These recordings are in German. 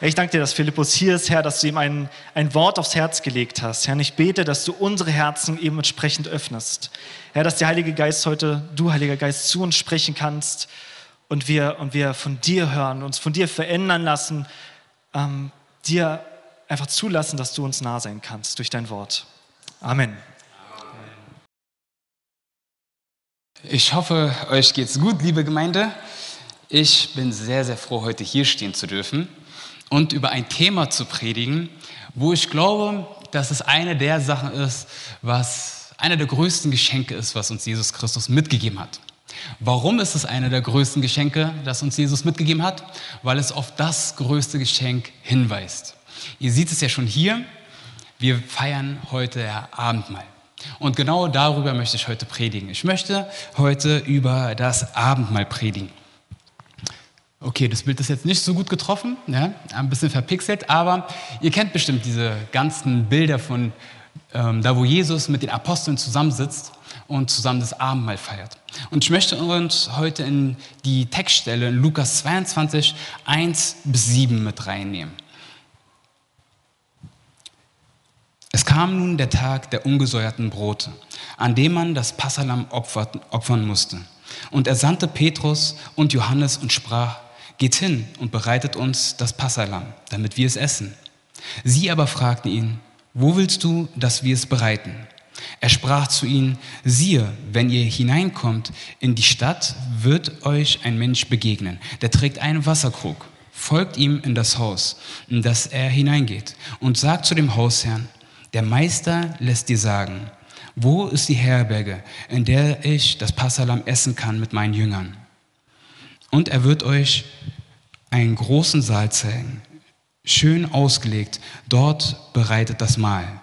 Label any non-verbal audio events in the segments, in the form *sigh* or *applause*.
Ich danke dir, dass Philippus hier ist, Herr, dass du ihm ein, ein Wort aufs Herz gelegt hast. Herr, ich bete, dass du unsere Herzen eben entsprechend öffnest. Herr, dass der Heilige Geist heute, du Heiliger Geist, zu uns sprechen kannst und wir, und wir von dir hören, uns von dir verändern lassen, ähm, dir einfach zulassen, dass du uns nah sein kannst durch dein Wort. Amen. Ich hoffe, euch geht's gut, liebe Gemeinde. Ich bin sehr, sehr froh, heute hier stehen zu dürfen und über ein Thema zu predigen, wo ich glaube, dass es eine der Sachen ist, was einer der größten Geschenke ist, was uns Jesus Christus mitgegeben hat. Warum ist es eine der größten Geschenke, das uns Jesus mitgegeben hat? Weil es auf das größte Geschenk hinweist. Ihr seht es ja schon hier. Wir feiern heute Abendmahl. Und genau darüber möchte ich heute predigen. Ich möchte heute über das Abendmahl predigen. Okay, das Bild ist jetzt nicht so gut getroffen, ja, ein bisschen verpixelt, aber ihr kennt bestimmt diese ganzen Bilder von ähm, da, wo Jesus mit den Aposteln zusammensitzt und zusammen das Abendmahl feiert. Und ich möchte uns heute in die Textstelle in Lukas 22, 1 bis 7 mit reinnehmen. Es kam nun der Tag der ungesäuerten Brote, an dem man das Passalam opfern musste. Und er sandte Petrus und Johannes und sprach, Geht hin und bereitet uns das Passalam, damit wir es essen. Sie aber fragten ihn, wo willst du, dass wir es bereiten? Er sprach zu ihnen, siehe, wenn ihr hineinkommt in die Stadt, wird euch ein Mensch begegnen, der trägt einen Wasserkrug. Folgt ihm in das Haus, in das er hineingeht, und sagt zu dem Hausherrn, der Meister lässt dir sagen, wo ist die Herberge, in der ich das Passalam essen kann mit meinen Jüngern? Und er wird euch einen großen Saal zeigen, schön ausgelegt, dort bereitet das Mahl.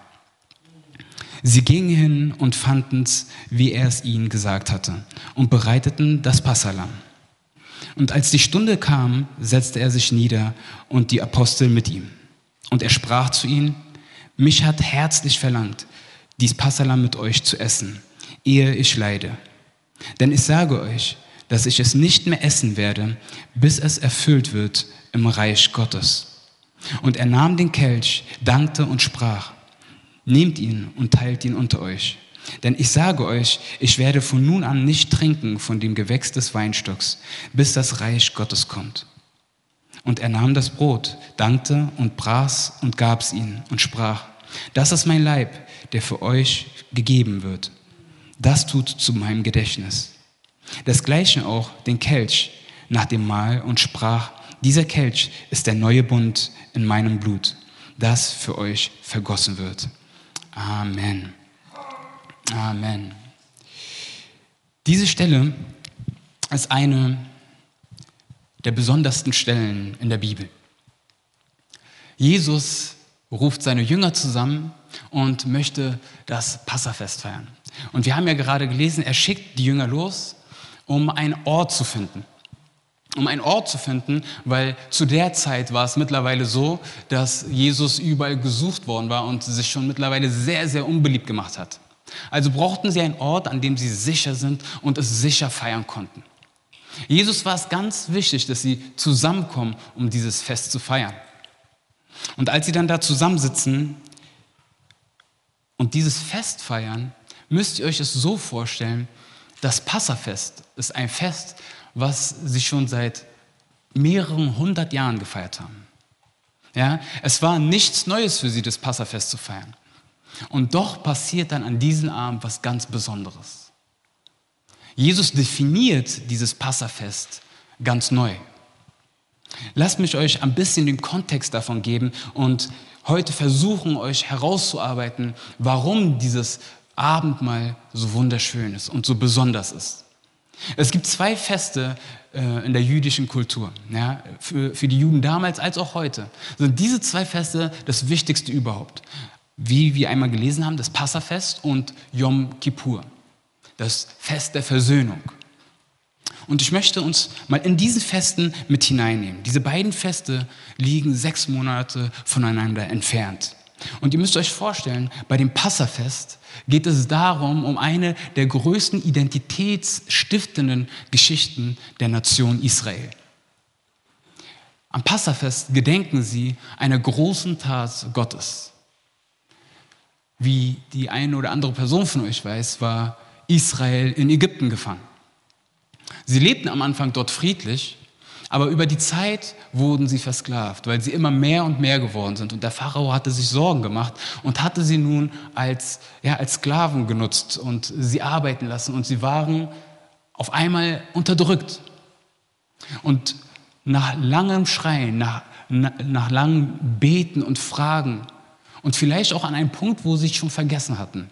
Sie gingen hin und fanden es, wie er es ihnen gesagt hatte, und bereiteten das Passalam. Und als die Stunde kam, setzte er sich nieder und die Apostel mit ihm. Und er sprach zu ihnen, mich hat herzlich verlangt, dies Passalam mit euch zu essen, ehe ich leide. Denn ich sage euch, dass ich es nicht mehr essen werde, bis es erfüllt wird im Reich Gottes. Und er nahm den Kelch, dankte und sprach, nehmt ihn und teilt ihn unter euch. Denn ich sage euch, ich werde von nun an nicht trinken von dem Gewächs des Weinstocks, bis das Reich Gottes kommt. Und er nahm das Brot, dankte und brach's und gab's ihnen und sprach, das ist mein Leib, der für euch gegeben wird. Das tut zu meinem Gedächtnis. Desgleichen auch den Kelch nach dem Mahl und sprach, dieser Kelch ist der neue Bund in meinem Blut, das für euch vergossen wird. Amen. Amen. Diese Stelle ist eine der besondersten Stellen in der Bibel. Jesus ruft seine Jünger zusammen und möchte das Passafest feiern. Und wir haben ja gerade gelesen, er schickt die Jünger los um einen Ort zu finden. Um einen Ort zu finden, weil zu der Zeit war es mittlerweile so, dass Jesus überall gesucht worden war und sich schon mittlerweile sehr, sehr unbeliebt gemacht hat. Also brauchten sie einen Ort, an dem sie sicher sind und es sicher feiern konnten. Jesus war es ganz wichtig, dass sie zusammenkommen, um dieses Fest zu feiern. Und als sie dann da zusammensitzen und dieses Fest feiern, müsst ihr euch es so vorstellen, das Passafest ist ein Fest, was sie schon seit mehreren hundert Jahren gefeiert haben. Ja, es war nichts Neues für sie, das Passafest zu feiern. Und doch passiert dann an diesem Abend was ganz Besonderes. Jesus definiert dieses Passafest ganz neu. Lasst mich euch ein bisschen den Kontext davon geben und heute versuchen, euch herauszuarbeiten, warum dieses Abendmahl so wunderschön ist und so besonders ist. Es gibt zwei Feste äh, in der jüdischen Kultur, ja, für, für die Juden damals als auch heute. Sind diese zwei Feste das Wichtigste überhaupt. Wie wir einmal gelesen haben, das Passafest und Yom Kippur, das Fest der Versöhnung. Und ich möchte uns mal in diesen Festen mit hineinnehmen. Diese beiden Feste liegen sechs Monate voneinander entfernt. Und ihr müsst euch vorstellen, bei dem Passafest geht es darum, um eine der größten identitätsstiftenden Geschichten der Nation Israel. Am Passafest gedenken sie einer großen Tat Gottes. Wie die eine oder andere Person von euch weiß, war Israel in Ägypten gefangen. Sie lebten am Anfang dort friedlich, aber über die Zeit wurden sie versklavt, weil sie immer mehr und mehr geworden sind. Und der Pharao hatte sich Sorgen gemacht und hatte sie nun als, ja, als Sklaven genutzt und sie arbeiten lassen. Und sie waren auf einmal unterdrückt. Und nach langem Schreien, nach, nach langem Beten und Fragen und vielleicht auch an einem Punkt, wo sie sich schon vergessen hatten,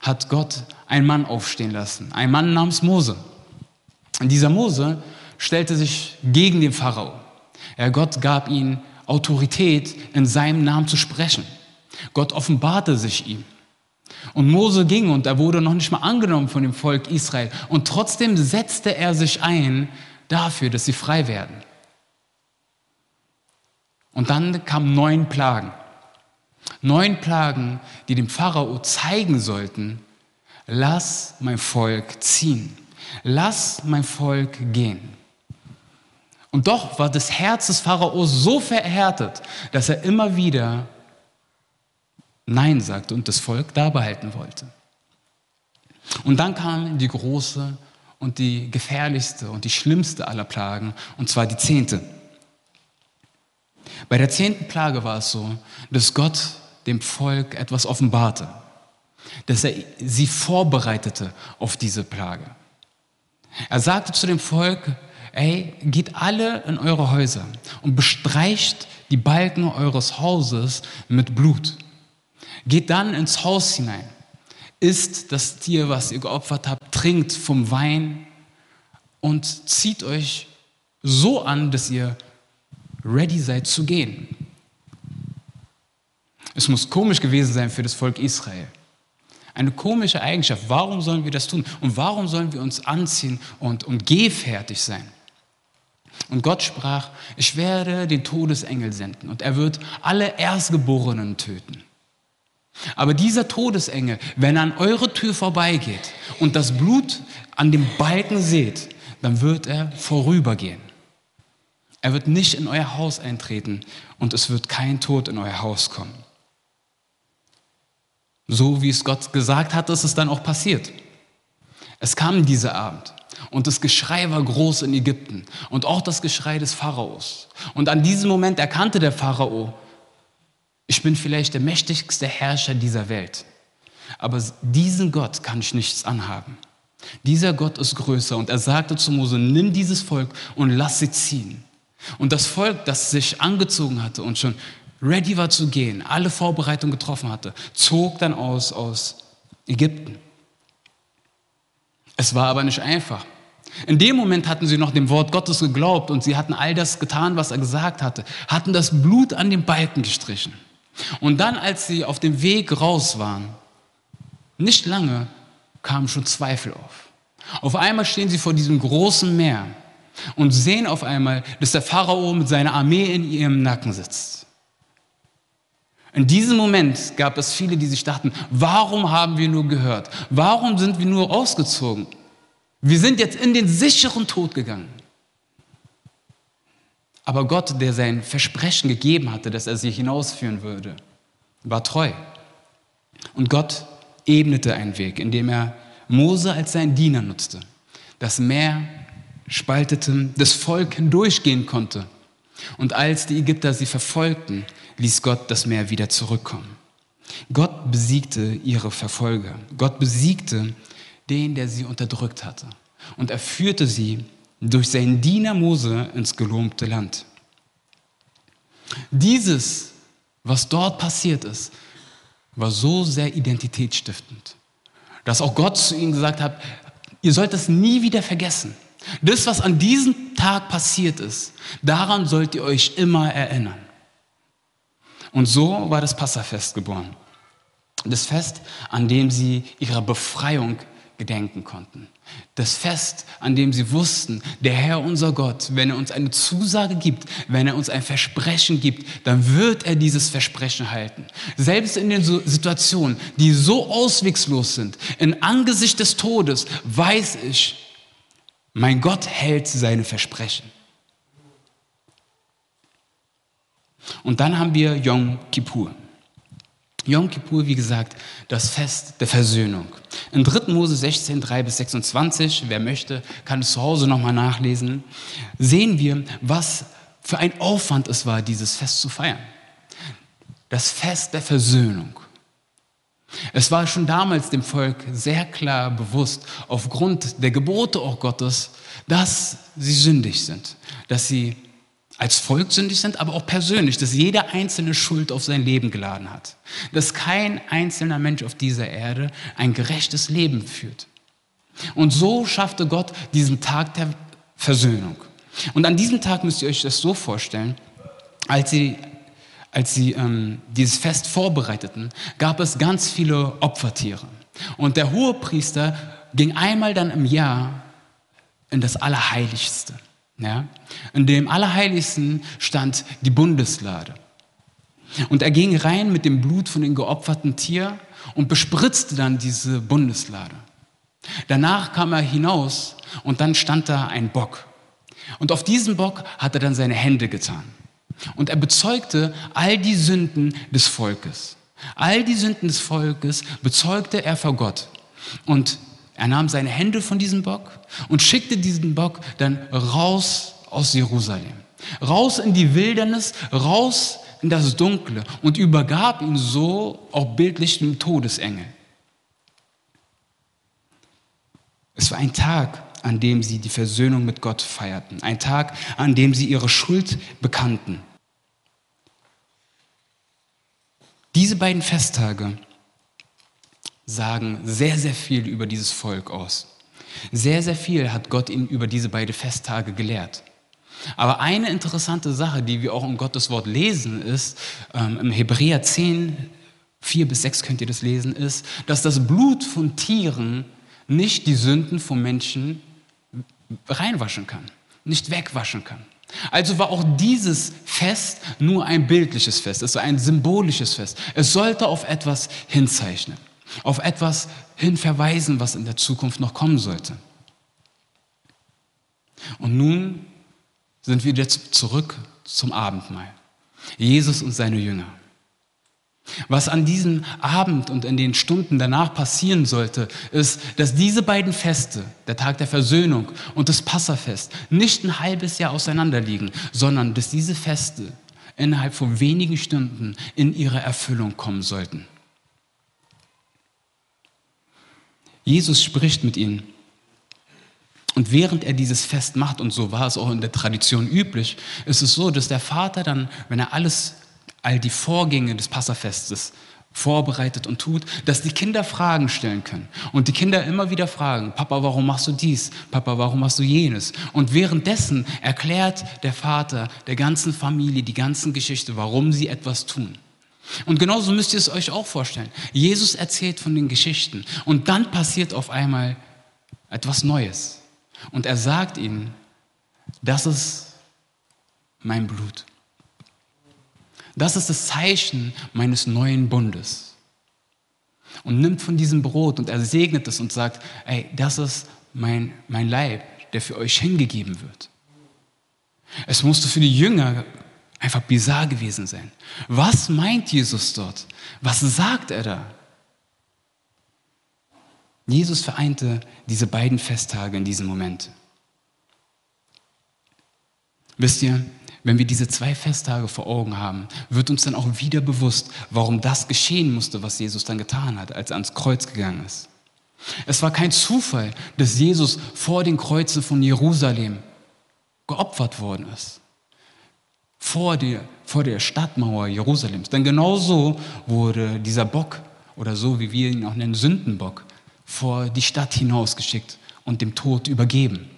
hat Gott einen Mann aufstehen lassen, einen Mann namens Mose. Und dieser Mose stellte sich gegen den Pharao. Ja, Gott gab ihm Autorität, in seinem Namen zu sprechen. Gott offenbarte sich ihm. Und Mose ging und er wurde noch nicht mal angenommen von dem Volk Israel. Und trotzdem setzte er sich ein dafür, dass sie frei werden. Und dann kamen neun Plagen. Neun Plagen, die dem Pharao zeigen sollten, lass mein Volk ziehen. Lass mein Volk gehen. Und doch war das Herz des Pharaos so verhärtet, dass er immer wieder Nein sagte und das Volk da behalten wollte. Und dann kam die große und die gefährlichste und die schlimmste aller Plagen, und zwar die zehnte. Bei der zehnten Plage war es so, dass Gott dem Volk etwas offenbarte, dass er sie vorbereitete auf diese Plage. Er sagte zu dem Volk, ey, geht alle in eure Häuser und bestreicht die Balken eures Hauses mit Blut. Geht dann ins Haus hinein, isst das Tier, was ihr geopfert habt, trinkt vom Wein und zieht euch so an, dass ihr ready seid zu gehen. Es muss komisch gewesen sein für das Volk Israel. Eine komische Eigenschaft. Warum sollen wir das tun? Und warum sollen wir uns anziehen und, und gehfertig sein? Und Gott sprach, ich werde den Todesengel senden und er wird alle Erstgeborenen töten. Aber dieser Todesengel, wenn er an eure Tür vorbeigeht und das Blut an dem Balken seht, dann wird er vorübergehen. Er wird nicht in euer Haus eintreten und es wird kein Tod in euer Haus kommen. So wie es Gott gesagt hat, ist es dann auch passiert. Es kam dieser Abend und das Geschrei war groß in Ägypten und auch das Geschrei des Pharaos. Und an diesem Moment erkannte der Pharao, ich bin vielleicht der mächtigste Herrscher dieser Welt, aber diesen Gott kann ich nichts anhaben. Dieser Gott ist größer und er sagte zu Mose, nimm dieses Volk und lass sie ziehen. Und das Volk, das sich angezogen hatte und schon ready war zu gehen, alle Vorbereitungen getroffen hatte, zog dann aus aus Ägypten. Es war aber nicht einfach. In dem Moment hatten sie noch dem Wort Gottes geglaubt und sie hatten all das getan, was er gesagt hatte, hatten das Blut an den Balken gestrichen. Und dann, als sie auf dem Weg raus waren, nicht lange kamen schon Zweifel auf. Auf einmal stehen sie vor diesem großen Meer und sehen auf einmal, dass der Pharao mit seiner Armee in ihrem Nacken sitzt. In diesem Moment gab es viele, die sich dachten, warum haben wir nur gehört? Warum sind wir nur ausgezogen? Wir sind jetzt in den sicheren Tod gegangen. Aber Gott, der sein Versprechen gegeben hatte, dass er sie hinausführen würde, war treu. Und Gott ebnete einen Weg, indem er Mose als seinen Diener nutzte. Das Meer spaltete, das Volk hindurchgehen konnte. Und als die Ägypter sie verfolgten, ließ Gott das Meer wieder zurückkommen. Gott besiegte ihre Verfolger. Gott besiegte den, der sie unterdrückt hatte. Und er führte sie durch seinen Diener Mose ins gelobte Land. Dieses, was dort passiert ist, war so sehr identitätsstiftend, dass auch Gott zu ihnen gesagt hat, ihr sollt es nie wieder vergessen. Das, was an diesem Tag passiert ist, daran sollt ihr euch immer erinnern. Und so war das Passafest geboren. Das Fest, an dem sie ihrer Befreiung gedenken konnten. Das Fest, an dem sie wussten, der Herr unser Gott, wenn er uns eine Zusage gibt, wenn er uns ein Versprechen gibt, dann wird er dieses Versprechen halten. Selbst in den Situationen, die so auswegslos sind, in Angesicht des Todes, weiß ich, mein Gott hält seine Versprechen. Und dann haben wir Yom Kippur. Yom Kippur, wie gesagt, das Fest der Versöhnung. In 3. Mose 16, 3 bis 26, wer möchte, kann es zu Hause nochmal nachlesen, sehen wir, was für ein Aufwand es war, dieses Fest zu feiern. Das Fest der Versöhnung. Es war schon damals dem Volk sehr klar bewusst, aufgrund der Gebote auch Gottes, dass sie sündig sind, dass sie als Volk sündig sind, aber auch persönlich, dass jeder einzelne Schuld auf sein Leben geladen hat. Dass kein einzelner Mensch auf dieser Erde ein gerechtes Leben führt. Und so schaffte Gott diesen Tag der Versöhnung. Und an diesem Tag müsst ihr euch das so vorstellen, als sie, als sie ähm, dieses Fest vorbereiteten, gab es ganz viele Opfertiere. Und der Hohepriester ging einmal dann im Jahr in das Allerheiligste. Ja? In dem Allerheiligsten stand die Bundeslade. Und er ging rein mit dem Blut von dem geopferten Tier und bespritzte dann diese Bundeslade. Danach kam er hinaus und dann stand da ein Bock. Und auf diesen Bock hat er dann seine Hände getan. Und er bezeugte all die Sünden des Volkes. All die Sünden des Volkes bezeugte er vor Gott. Und er nahm seine Hände von diesem Bock und schickte diesen Bock dann raus aus Jerusalem. Raus in die Wildernis, raus in das Dunkle und übergab ihn so auch bildlich dem Todesengel. Es war ein Tag, an dem sie die Versöhnung mit Gott feierten. Ein Tag, an dem sie ihre Schuld bekannten. Diese beiden Festtage sagen sehr, sehr viel über dieses Volk aus. Sehr, sehr viel hat Gott ihnen über diese beiden Festtage gelehrt. Aber eine interessante Sache, die wir auch in Gottes Wort lesen, ist, ähm, im Hebräer 10, 4 bis 6 könnt ihr das lesen, ist, dass das Blut von Tieren nicht die Sünden von Menschen reinwaschen kann, nicht wegwaschen kann. Also war auch dieses Fest nur ein bildliches Fest, es war ein symbolisches Fest. Es sollte auf etwas hinzeichnen auf etwas hin verweisen, was in der Zukunft noch kommen sollte. Und nun sind wir jetzt zurück zum Abendmahl. Jesus und seine Jünger. Was an diesem Abend und in den Stunden danach passieren sollte, ist, dass diese beiden Feste, der Tag der Versöhnung und das Passafest, nicht ein halbes Jahr auseinanderliegen, sondern dass diese Feste innerhalb von wenigen Stunden in ihre Erfüllung kommen sollten. Jesus spricht mit ihnen. Und während er dieses Fest macht, und so war es auch in der Tradition üblich, ist es so, dass der Vater dann, wenn er alles, all die Vorgänge des Passafestes vorbereitet und tut, dass die Kinder Fragen stellen können. Und die Kinder immer wieder fragen, Papa, warum machst du dies? Papa, warum machst du jenes? Und währenddessen erklärt der Vater der ganzen Familie die ganzen Geschichte, warum sie etwas tun. Und genauso müsst ihr es euch auch vorstellen. Jesus erzählt von den Geschichten und dann passiert auf einmal etwas Neues. Und er sagt ihnen, das ist mein Blut. Das ist das Zeichen meines neuen Bundes. Und nimmt von diesem Brot und er segnet es und sagt, ey, das ist mein, mein Leib, der für euch hingegeben wird. Es musste für die Jünger einfach bizarr gewesen sein. Was meint Jesus dort? Was sagt er da? Jesus vereinte diese beiden Festtage in diesem Moment. Wisst ihr, wenn wir diese zwei Festtage vor Augen haben, wird uns dann auch wieder bewusst, warum das geschehen musste, was Jesus dann getan hat, als er ans Kreuz gegangen ist. Es war kein Zufall, dass Jesus vor den Kreuzen von Jerusalem geopfert worden ist vor der, vor der Stadtmauer Jerusalems. Denn genau so wurde dieser Bock, oder so wie wir ihn auch nennen, Sündenbock, vor die Stadt hinausgeschickt und dem Tod übergeben.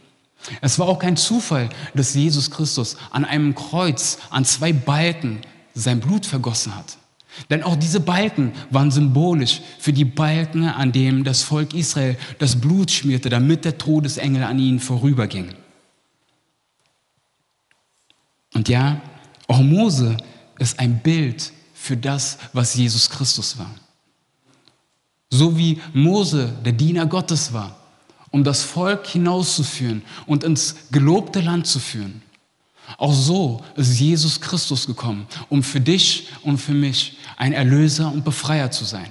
Es war auch kein Zufall, dass Jesus Christus an einem Kreuz, an zwei Balken sein Blut vergossen hat. Denn auch diese Balken waren symbolisch für die Balken, an denen das Volk Israel das Blut schmierte, damit der Todesengel an ihnen vorüberging. Und ja, auch Mose ist ein Bild für das, was Jesus Christus war. So wie Mose der Diener Gottes war, um das Volk hinauszuführen und ins gelobte Land zu führen, Auch so ist Jesus Christus gekommen, um für dich und für mich ein Erlöser und Befreier zu sein,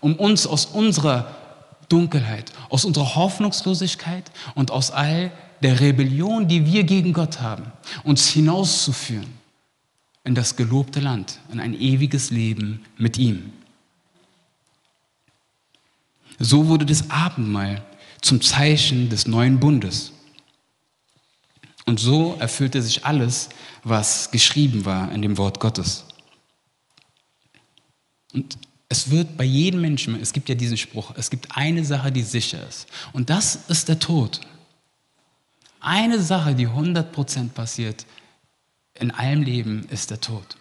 um uns aus unserer Dunkelheit, aus unserer Hoffnungslosigkeit und aus all der Rebellion, die wir gegen Gott haben, uns hinauszuführen in das gelobte Land, in ein ewiges Leben mit ihm. So wurde das Abendmahl zum Zeichen des neuen Bundes. Und so erfüllte sich alles, was geschrieben war in dem Wort Gottes. Und es wird bei jedem Menschen, es gibt ja diesen Spruch, es gibt eine Sache, die sicher ist. Und das ist der Tod. Eine Sache, die 100% passiert in allem Leben, ist der Tod.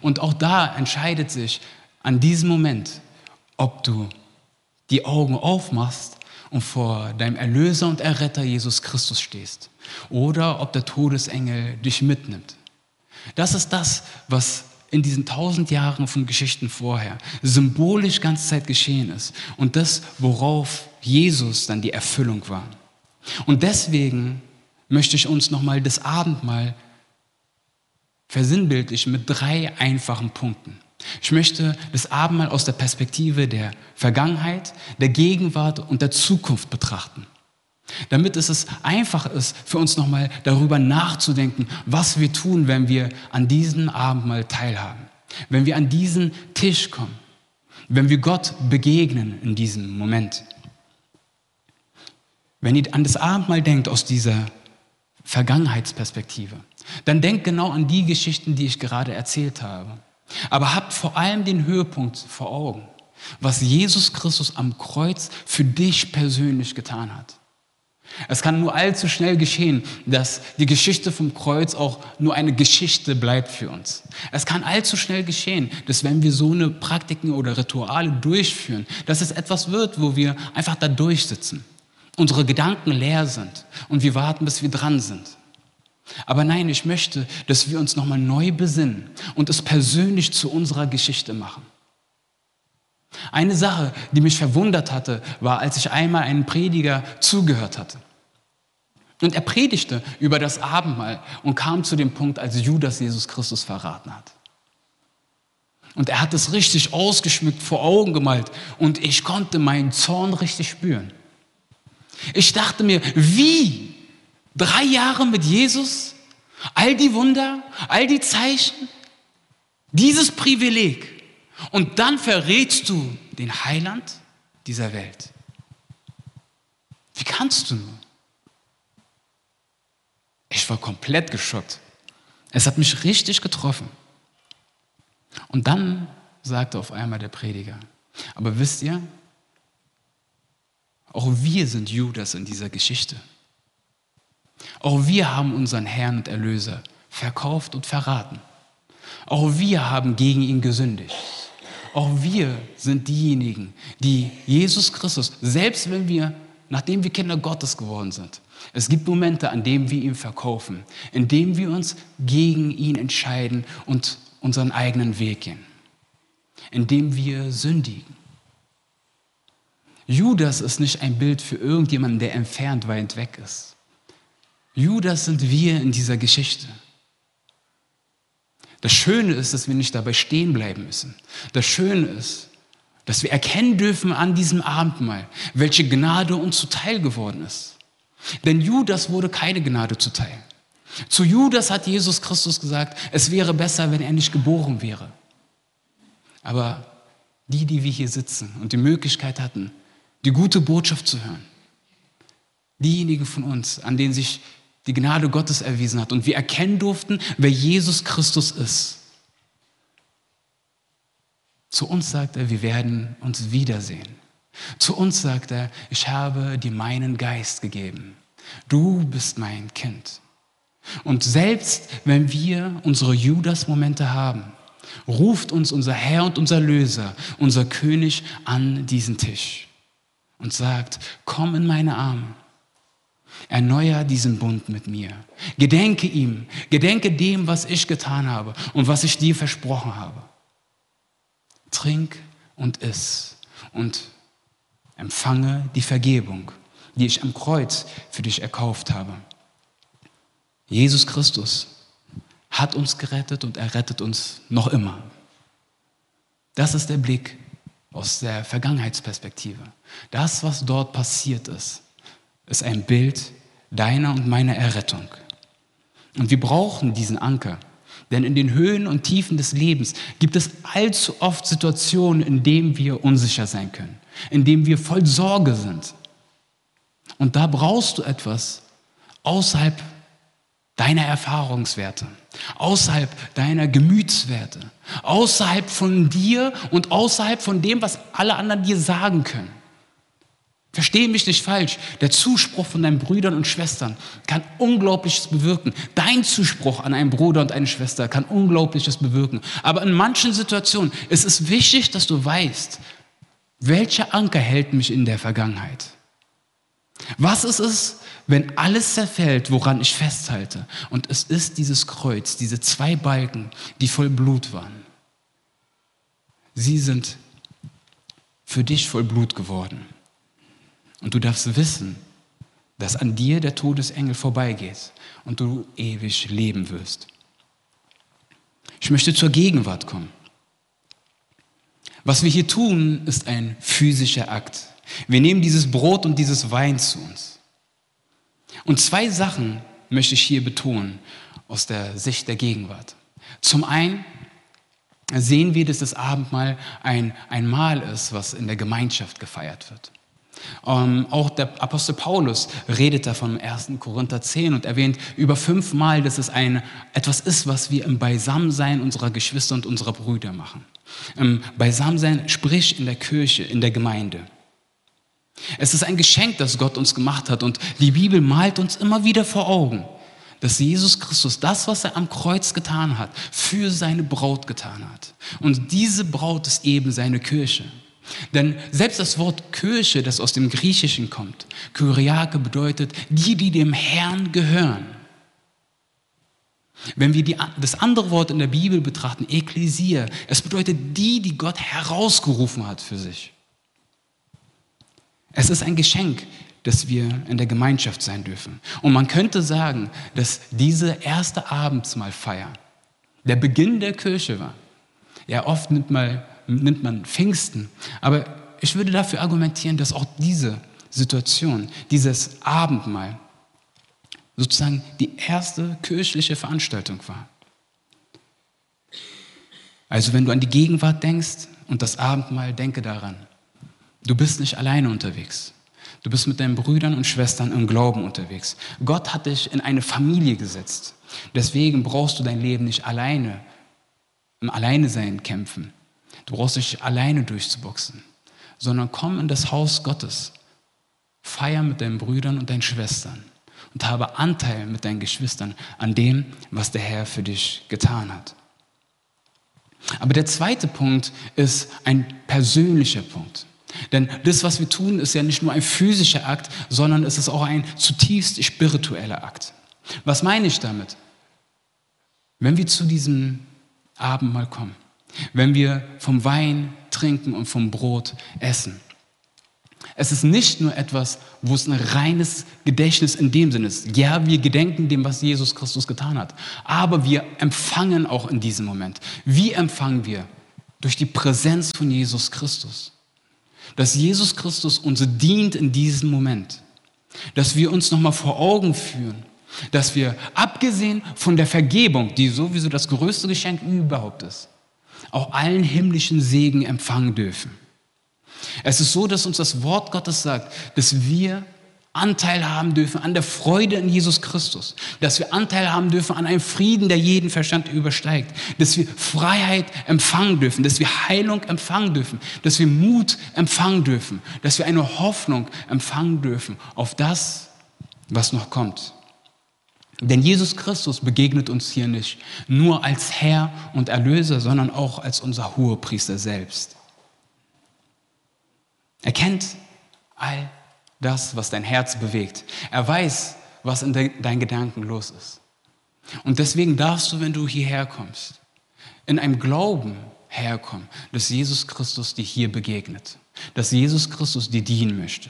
Und auch da entscheidet sich an diesem Moment, ob du die Augen aufmachst und vor deinem Erlöser und Erretter Jesus Christus stehst oder ob der Todesengel dich mitnimmt. Das ist das, was in diesen tausend Jahren von Geschichten vorher symbolisch ganze Zeit geschehen ist und das, worauf Jesus dann die Erfüllung war. Und deswegen möchte ich uns nochmal das Abendmahl versinnbildlichen mit drei einfachen Punkten. Ich möchte das Abendmahl aus der Perspektive der Vergangenheit, der Gegenwart und der Zukunft betrachten. Damit es einfach ist, für uns nochmal darüber nachzudenken, was wir tun, wenn wir an diesem Abendmahl teilhaben, wenn wir an diesen Tisch kommen, wenn wir Gott begegnen in diesem Moment. Wenn ihr an das Abendmahl denkt aus dieser Vergangenheitsperspektive, dann denkt genau an die Geschichten, die ich gerade erzählt habe. Aber habt vor allem den Höhepunkt vor Augen, was Jesus Christus am Kreuz für dich persönlich getan hat. Es kann nur allzu schnell geschehen, dass die Geschichte vom Kreuz auch nur eine Geschichte bleibt für uns. Es kann allzu schnell geschehen, dass wenn wir so eine Praktiken oder Rituale durchführen, dass es etwas wird, wo wir einfach da durchsitzen, unsere Gedanken leer sind und wir warten, bis wir dran sind. Aber nein, ich möchte, dass wir uns nochmal neu besinnen und es persönlich zu unserer Geschichte machen. Eine Sache, die mich verwundert hatte, war, als ich einmal einem Prediger zugehört hatte. Und er predigte über das Abendmahl und kam zu dem Punkt, als Judas Jesus Christus verraten hat. Und er hat es richtig ausgeschmückt vor Augen gemalt und ich konnte meinen Zorn richtig spüren. Ich dachte mir, wie? Drei Jahre mit Jesus? All die Wunder, all die Zeichen, dieses Privileg. Und dann verrätst du den Heiland dieser Welt. Wie kannst du nur? Ich war komplett geschockt. Es hat mich richtig getroffen. Und dann sagte auf einmal der Prediger, aber wisst ihr, auch wir sind Judas in dieser Geschichte. Auch wir haben unseren Herrn und Erlöser verkauft und verraten. Auch wir haben gegen ihn gesündigt. Auch wir sind diejenigen, die Jesus Christus, selbst wenn wir, nachdem wir Kinder Gottes geworden sind, es gibt Momente, an denen wir ihn verkaufen, in denen wir uns gegen ihn entscheiden und unseren eigenen Weg gehen, in dem wir sündigen. Judas ist nicht ein Bild für irgendjemanden, der entfernt weit weg ist. Judas sind wir in dieser Geschichte. Das Schöne ist, dass wir nicht dabei stehen bleiben müssen. Das Schöne ist, dass wir erkennen dürfen an diesem Abendmahl, welche Gnade uns zuteil geworden ist. Denn Judas wurde keine Gnade zuteil. Zu Judas hat Jesus Christus gesagt, es wäre besser, wenn er nicht geboren wäre. Aber die, die wir hier sitzen und die Möglichkeit hatten, die gute Botschaft zu hören, diejenigen von uns, an denen sich die Gnade Gottes erwiesen hat und wir erkennen durften, wer Jesus Christus ist. Zu uns sagt er, wir werden uns wiedersehen. Zu uns sagt er, ich habe dir meinen Geist gegeben. Du bist mein Kind. Und selbst wenn wir unsere Judas-Momente haben, ruft uns unser Herr und unser Löser, unser König an diesen Tisch und sagt, komm in meine Arme. Erneuer diesen Bund mit mir. Gedenke ihm, gedenke dem, was ich getan habe und was ich dir versprochen habe. Trink und iss und empfange die Vergebung, die ich am Kreuz für dich erkauft habe. Jesus Christus hat uns gerettet und er rettet uns noch immer. Das ist der Blick aus der Vergangenheitsperspektive. Das, was dort passiert ist, ist ein Bild deiner und meiner Errettung. Und wir brauchen diesen Anker. Denn in den Höhen und Tiefen des Lebens gibt es allzu oft Situationen, in denen wir unsicher sein können, in denen wir voll Sorge sind. Und da brauchst du etwas außerhalb deiner Erfahrungswerte, außerhalb deiner Gemütswerte, außerhalb von dir und außerhalb von dem, was alle anderen dir sagen können. Verstehe mich nicht falsch. Der Zuspruch von deinen Brüdern und Schwestern kann Unglaubliches bewirken. Dein Zuspruch an einen Bruder und eine Schwester kann Unglaubliches bewirken. Aber in manchen Situationen ist es wichtig, dass du weißt, welcher Anker hält mich in der Vergangenheit. Was ist es, wenn alles zerfällt, woran ich festhalte? Und es ist dieses Kreuz, diese zwei Balken, die voll Blut waren. Sie sind für dich voll Blut geworden. Und du darfst wissen, dass an dir der Todesengel vorbeigeht und du ewig leben wirst. Ich möchte zur Gegenwart kommen. Was wir hier tun, ist ein physischer Akt. Wir nehmen dieses Brot und dieses Wein zu uns. Und zwei Sachen möchte ich hier betonen aus der Sicht der Gegenwart. Zum einen sehen wir, dass das Abendmahl ein, ein Mahl ist, was in der Gemeinschaft gefeiert wird. Ähm, auch der Apostel Paulus redet davon im 1. Korinther 10 und erwähnt über fünfmal, dass es ein, etwas ist, was wir im Beisammensein unserer Geschwister und unserer Brüder machen. Im Beisammensein, sprich in der Kirche, in der Gemeinde. Es ist ein Geschenk, das Gott uns gemacht hat und die Bibel malt uns immer wieder vor Augen, dass Jesus Christus das, was er am Kreuz getan hat, für seine Braut getan hat. Und diese Braut ist eben seine Kirche. Denn selbst das Wort Kirche, das aus dem Griechischen kommt, Kyriake bedeutet die, die dem Herrn gehören. Wenn wir die, das andere Wort in der Bibel betrachten, Ekklesia, es bedeutet die, die Gott herausgerufen hat für sich. Es ist ein Geschenk, dass wir in der Gemeinschaft sein dürfen. Und man könnte sagen, dass diese erste Abendsmahlfeier der Beginn der Kirche war. Ja, oft nimmt man nimmt man Pfingsten. Aber ich würde dafür argumentieren, dass auch diese Situation, dieses Abendmahl, sozusagen die erste kirchliche Veranstaltung war. Also wenn du an die Gegenwart denkst und das Abendmahl, denke daran, du bist nicht alleine unterwegs. Du bist mit deinen Brüdern und Schwestern im Glauben unterwegs. Gott hat dich in eine Familie gesetzt. Deswegen brauchst du dein Leben nicht alleine, im Alleinesein kämpfen, Du brauchst dich alleine durchzuboxen, sondern komm in das Haus Gottes. Feier mit deinen Brüdern und deinen Schwestern und habe Anteil mit deinen Geschwistern an dem, was der Herr für dich getan hat. Aber der zweite Punkt ist ein persönlicher Punkt. Denn das, was wir tun, ist ja nicht nur ein physischer Akt, sondern es ist auch ein zutiefst spiritueller Akt. Was meine ich damit? Wenn wir zu diesem Abendmahl kommen, wenn wir vom Wein trinken und vom Brot essen. Es ist nicht nur etwas, wo es ein reines Gedächtnis in dem Sinne ist. Ja, wir gedenken dem, was Jesus Christus getan hat. Aber wir empfangen auch in diesem Moment. Wie empfangen wir? Durch die Präsenz von Jesus Christus. Dass Jesus Christus uns dient in diesem Moment. Dass wir uns nochmal vor Augen führen. Dass wir, abgesehen von der Vergebung, die sowieso das größte Geschenk überhaupt ist, auch allen himmlischen Segen empfangen dürfen. Es ist so, dass uns das Wort Gottes sagt, dass wir Anteil haben dürfen an der Freude in Jesus Christus, dass wir Anteil haben dürfen an einem Frieden, der jeden Verstand übersteigt, dass wir Freiheit empfangen dürfen, dass wir Heilung empfangen dürfen, dass wir Mut empfangen dürfen, dass wir eine Hoffnung empfangen dürfen auf das, was noch kommt. Denn Jesus Christus begegnet uns hier nicht nur als Herr und Erlöser, sondern auch als unser Hohepriester selbst. Er kennt all das, was dein Herz bewegt. Er weiß, was in deinen Gedanken los ist. Und deswegen darfst du, wenn du hierher kommst, in einem Glauben herkommen, dass Jesus Christus dir hier begegnet, dass Jesus Christus dir dienen möchte.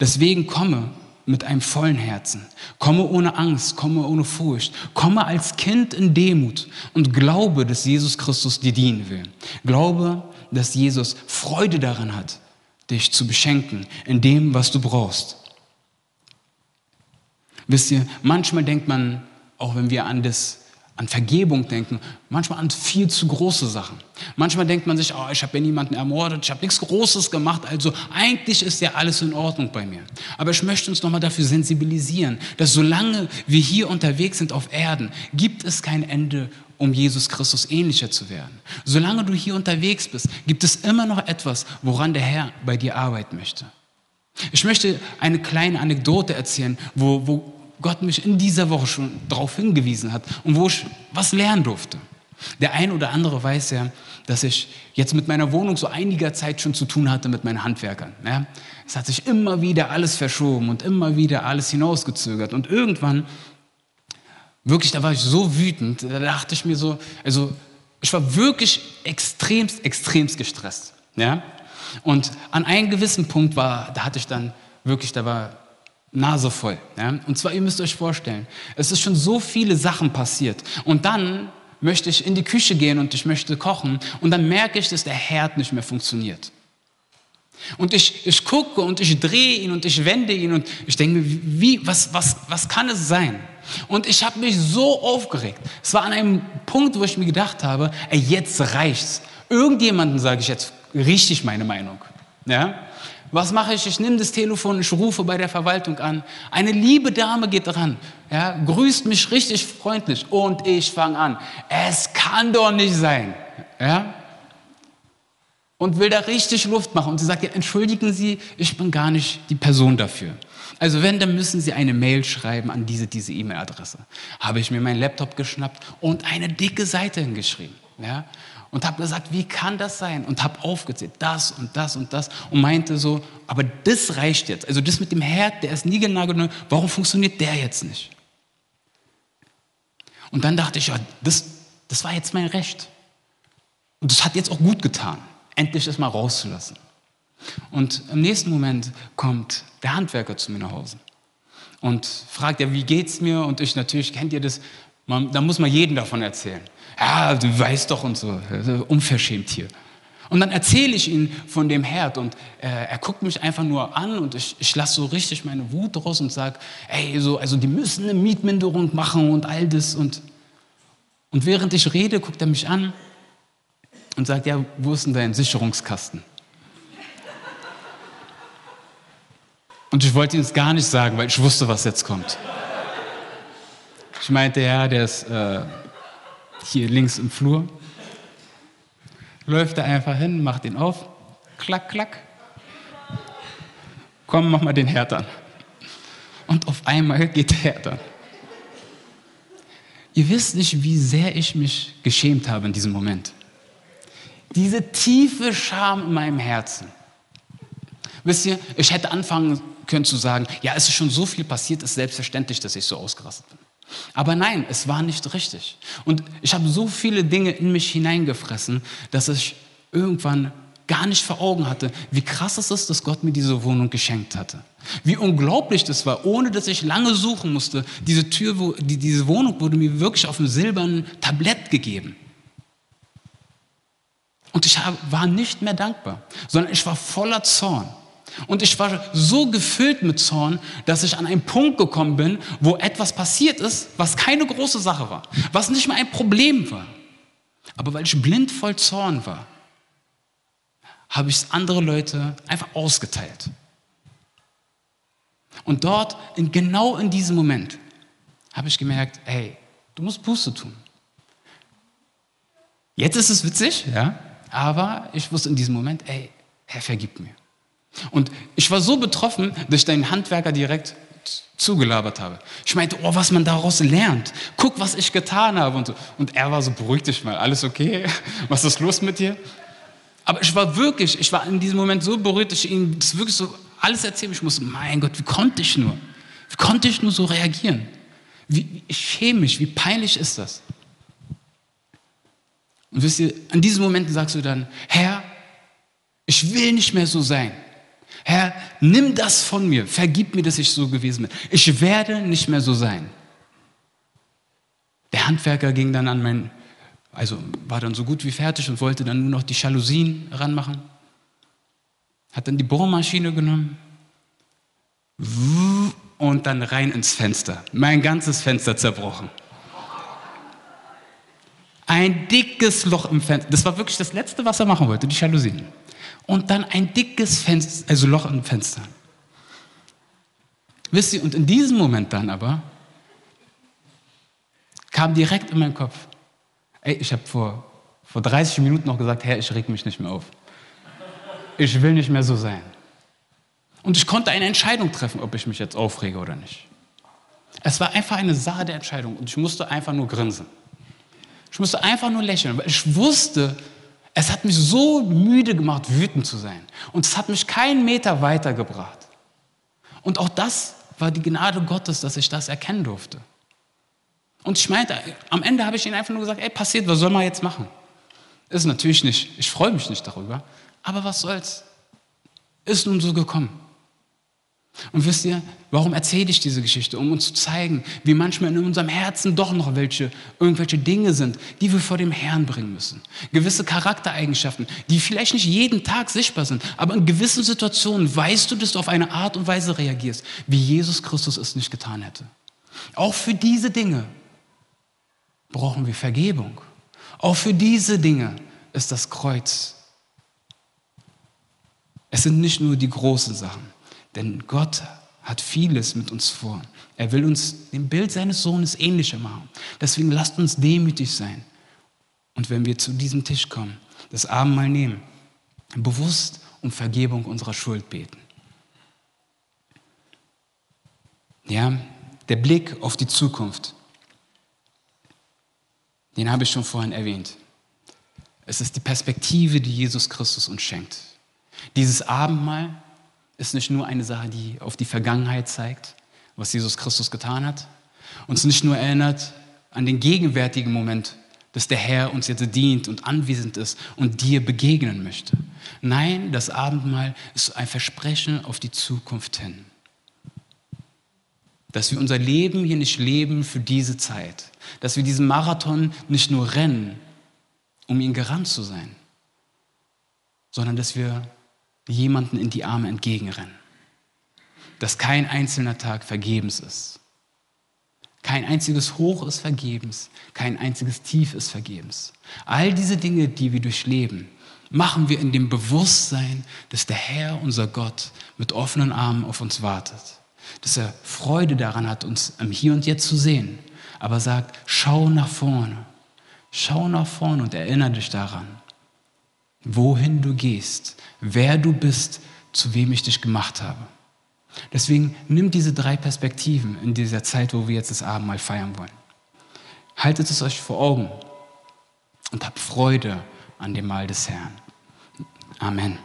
Deswegen komme mit einem vollen Herzen. Komme ohne Angst, komme ohne Furcht. Komme als Kind in Demut und glaube, dass Jesus Christus dir dienen will. Glaube, dass Jesus Freude daran hat, dich zu beschenken in dem, was du brauchst. Wisst ihr, manchmal denkt man, auch wenn wir an das an Vergebung denken, manchmal an viel zu große Sachen. Manchmal denkt man sich, oh, ich habe ja niemanden ermordet, ich habe nichts Großes gemacht, also eigentlich ist ja alles in Ordnung bei mir. Aber ich möchte uns nochmal dafür sensibilisieren, dass solange wir hier unterwegs sind auf Erden, gibt es kein Ende, um Jesus Christus ähnlicher zu werden. Solange du hier unterwegs bist, gibt es immer noch etwas, woran der Herr bei dir arbeiten möchte. Ich möchte eine kleine Anekdote erzählen, wo, wo Gott mich in dieser Woche schon darauf hingewiesen hat und wo ich was lernen durfte. Der ein oder andere weiß ja, dass ich jetzt mit meiner Wohnung so einiger Zeit schon zu tun hatte mit meinen Handwerkern. Ja? Es hat sich immer wieder alles verschoben und immer wieder alles hinausgezögert. Und irgendwann, wirklich, da war ich so wütend, da dachte ich mir so, also ich war wirklich extremst, extremst gestresst. Ja? Und an einem gewissen Punkt war, da hatte ich dann wirklich, da war Nase voll. Ja? Und zwar, ihr müsst euch vorstellen, es ist schon so viele Sachen passiert. Und dann möchte ich in die Küche gehen und ich möchte kochen und dann merke ich, dass der Herd nicht mehr funktioniert. Und ich, ich gucke und ich drehe ihn und ich wende ihn und ich denke wie, was, was, was kann es sein? Und ich habe mich so aufgeregt. Es war an einem Punkt, wo ich mir gedacht habe, ey, jetzt reicht's. Irgendjemanden sage ich jetzt richtig meine Meinung. Ja? Was mache ich? Ich nehme das Telefon, ich rufe bei der Verwaltung an. Eine liebe Dame geht dran, ja, grüßt mich richtig freundlich und ich fange an. Es kann doch nicht sein. Ja? Und will da richtig Luft machen. Und sie sagt, ja, entschuldigen Sie, ich bin gar nicht die Person dafür. Also wenn, dann müssen Sie eine Mail schreiben an diese, diese E-Mail-Adresse. Habe ich mir meinen Laptop geschnappt und eine dicke Seite hingeschrieben. Ja? Und habe gesagt, wie kann das sein? Und habe aufgezählt, das und das und das und meinte so, aber das reicht jetzt. Also das mit dem Herd, der ist nie genau, warum funktioniert der jetzt nicht? Und dann dachte ich, ja, das, das war jetzt mein Recht. Und das hat jetzt auch gut getan, endlich das mal rauszulassen. Und im nächsten Moment kommt der Handwerker zu mir nach Hause und fragt ja, wie geht's mir? Und ich natürlich, kennt ihr das? Man, da muss man jedem davon erzählen ja, du weißt doch und so, unverschämt hier. Und dann erzähle ich ihm von dem Herd und äh, er guckt mich einfach nur an und ich, ich lasse so richtig meine Wut raus und sage, ey, so, also die müssen eine Mietminderung machen und all das. Und, und während ich rede, guckt er mich an und sagt, ja, wo ist denn dein Sicherungskasten? Und ich wollte ihm es gar nicht sagen, weil ich wusste, was jetzt kommt. Ich meinte, ja, der ist... Äh, hier links im Flur. Läuft er einfach hin, macht ihn auf, klack, klack. Komm, mach mal den Herd an. Und auf einmal geht der Herd an. Ihr wisst nicht, wie sehr ich mich geschämt habe in diesem Moment. Diese tiefe Scham in meinem Herzen. Wisst ihr, ich hätte anfangen können zu sagen, ja, es ist schon so viel passiert, es ist selbstverständlich, dass ich so ausgerastet bin. Aber nein, es war nicht richtig. Und ich habe so viele Dinge in mich hineingefressen, dass ich irgendwann gar nicht vor Augen hatte, wie krass es ist, dass Gott mir diese Wohnung geschenkt hatte. Wie unglaublich das war, ohne dass ich lange suchen musste. Diese Tür, diese Wohnung wurde mir wirklich auf einem silbernen Tablett gegeben. Und ich war nicht mehr dankbar, sondern ich war voller Zorn. Und ich war so gefüllt mit Zorn, dass ich an einen Punkt gekommen bin, wo etwas passiert ist, was keine große Sache war, was nicht mal ein Problem war. Aber weil ich blind voll Zorn war, habe ich es andere Leute einfach ausgeteilt. Und dort, in, genau in diesem Moment, habe ich gemerkt, hey, du musst Buße tun. Jetzt ist es witzig, ja, aber ich wusste in diesem Moment, ey, Herr, vergib mir. Und ich war so betroffen, dass ich den Handwerker direkt zugelabert habe. Ich meinte, oh, was man daraus lernt. Guck, was ich getan habe. Und, so. und er war so, beruhig dich mal, alles okay? *laughs* Was ist los mit dir? Aber ich war wirklich, ich war in diesem Moment so berührt, dass ich ihm das wirklich so alles erzählen Ich musste, mein Gott, wie konnte ich nur? Wie konnte ich nur so reagieren? Wie, ich schäme mich, wie peinlich ist das? Und wisst ihr, an diesen Momenten sagst du dann, Herr, ich will nicht mehr so sein. Herr, nimm das von mir, vergib mir, dass ich so gewesen bin. Ich werde nicht mehr so sein. Der Handwerker ging dann an mein, also war dann so gut wie fertig und wollte dann nur noch die Jalousien ranmachen. Hat dann die Bohrmaschine genommen und dann rein ins Fenster. Mein ganzes Fenster zerbrochen. Ein dickes Loch im Fenster. Das war wirklich das Letzte, was er machen wollte, die Jalousien. Und dann ein dickes Fenster, also Loch im Fenster. Wisst ihr, und in diesem Moment dann aber kam direkt in meinen Kopf, ey, ich habe vor, vor 30 Minuten noch gesagt, Herr, ich reg mich nicht mehr auf. Ich will nicht mehr so sein. Und ich konnte eine Entscheidung treffen, ob ich mich jetzt aufrege oder nicht. Es war einfach eine Sache der Entscheidung und ich musste einfach nur grinsen. Ich musste einfach nur lächeln, weil ich wusste, es hat mich so müde gemacht, wütend zu sein. Und es hat mich keinen Meter weitergebracht. Und auch das war die Gnade Gottes, dass ich das erkennen durfte. Und ich meinte, am Ende habe ich ihnen einfach nur gesagt, ey, passiert, was soll man jetzt machen? Ist natürlich nicht, ich freue mich nicht darüber, aber was soll's? Ist nun so gekommen. Und wisst ihr, warum erzähle ich diese Geschichte? Um uns zu zeigen, wie manchmal in unserem Herzen doch noch welche, irgendwelche Dinge sind, die wir vor dem Herrn bringen müssen. Gewisse Charaktereigenschaften, die vielleicht nicht jeden Tag sichtbar sind, aber in gewissen Situationen weißt du, dass du auf eine Art und Weise reagierst, wie Jesus Christus es nicht getan hätte. Auch für diese Dinge brauchen wir Vergebung. Auch für diese Dinge ist das Kreuz. Es sind nicht nur die großen Sachen. Denn Gott hat vieles mit uns vor. Er will uns dem Bild seines Sohnes ähnlicher machen. Deswegen lasst uns demütig sein. Und wenn wir zu diesem Tisch kommen, das Abendmahl nehmen, bewusst um Vergebung unserer Schuld beten. Ja, der Blick auf die Zukunft, den habe ich schon vorhin erwähnt. Es ist die Perspektive, die Jesus Christus uns schenkt. Dieses Abendmahl ist nicht nur eine Sache, die auf die Vergangenheit zeigt, was Jesus Christus getan hat, uns nicht nur erinnert an den gegenwärtigen Moment, dass der Herr uns jetzt dient und anwesend ist und dir begegnen möchte. Nein, das Abendmahl ist ein Versprechen auf die Zukunft hin. Dass wir unser Leben hier nicht leben für diese Zeit. Dass wir diesen Marathon nicht nur rennen, um ihn gerannt zu sein, sondern dass wir jemanden in die Arme entgegenrennen. Dass kein einzelner Tag vergebens ist. Kein einziges Hoch ist vergebens, kein einziges Tief ist vergebens. All diese Dinge, die wir durchleben, machen wir in dem Bewusstsein, dass der Herr, unser Gott, mit offenen Armen auf uns wartet. Dass er Freude daran hat, uns im Hier und Jetzt zu sehen. Aber sagt, schau nach vorne. Schau nach vorne und erinnere dich daran, wohin du gehst, wer du bist, zu wem ich dich gemacht habe. Deswegen nimm diese drei Perspektiven in dieser Zeit, wo wir jetzt das Abendmahl feiern wollen. Haltet es euch vor Augen und habt Freude an dem Mahl des Herrn. Amen.